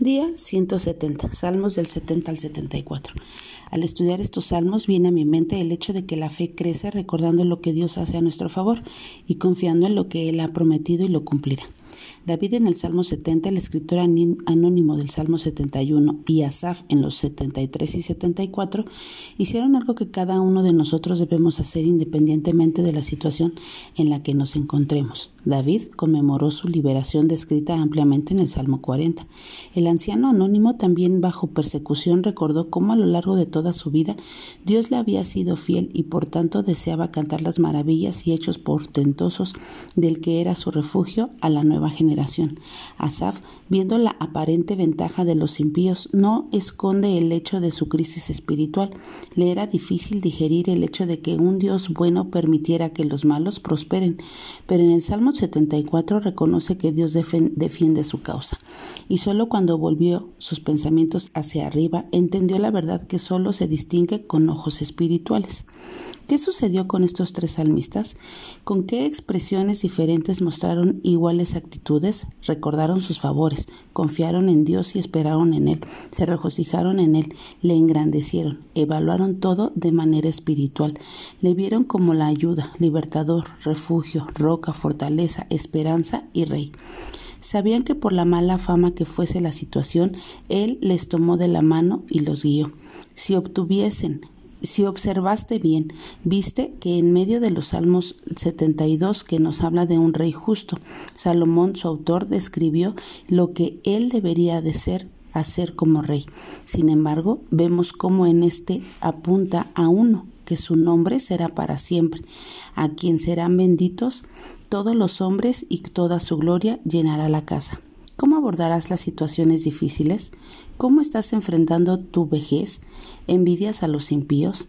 Día 170, Salmos del 70 al 74. Al estudiar estos salmos viene a mi mente el hecho de que la fe crece recordando lo que Dios hace a nuestro favor y confiando en lo que Él ha prometido y lo cumplirá. David en el Salmo 70, el escritor anónimo del Salmo 71 y Asaf en los 73 y 74 hicieron algo que cada uno de nosotros debemos hacer independientemente de la situación en la que nos encontremos. David conmemoró su liberación descrita ampliamente en el Salmo 40. El anciano anónimo también bajo persecución recordó cómo a lo largo de toda su vida Dios le había sido fiel y por tanto deseaba cantar las maravillas y hechos portentosos del que era su refugio a la nueva generación. Asaf, viendo la aparente ventaja de los impíos, no esconde el hecho de su crisis espiritual. Le era difícil digerir el hecho de que un Dios bueno permitiera que los malos prosperen, pero en el Salmo 74 reconoce que Dios defiende su causa. Y solo cuando volvió sus pensamientos hacia arriba, entendió la verdad que solo se distingue con ojos espirituales. ¿Qué sucedió con estos tres salmistas? ¿Con qué expresiones diferentes mostraron iguales actitudes? Recordaron sus favores, confiaron en Dios y esperaron en Él, se regocijaron en Él, le engrandecieron, evaluaron todo de manera espiritual, le vieron como la ayuda, libertador, refugio, roca, fortaleza, esperanza y rey. Sabían que por la mala fama que fuese la situación, Él les tomó de la mano y los guió. Si obtuviesen si observaste bien, viste que en medio de los Salmos 72 que nos habla de un rey justo, Salomón, su autor, describió lo que él debería de ser hacer como rey. Sin embargo, vemos cómo en este apunta a uno, que su nombre será para siempre, a quien serán benditos todos los hombres y toda su gloria llenará la casa. ¿Cómo abordarás las situaciones difíciles? ¿Cómo estás enfrentando tu vejez? ¿Envidias a los impíos?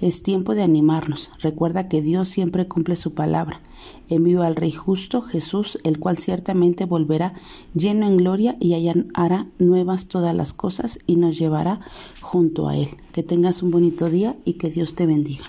Es tiempo de animarnos. Recuerda que Dios siempre cumple su palabra. Envió al Rey justo Jesús, el cual ciertamente volverá lleno en gloria y hará nuevas todas las cosas y nos llevará junto a Él. Que tengas un bonito día y que Dios te bendiga.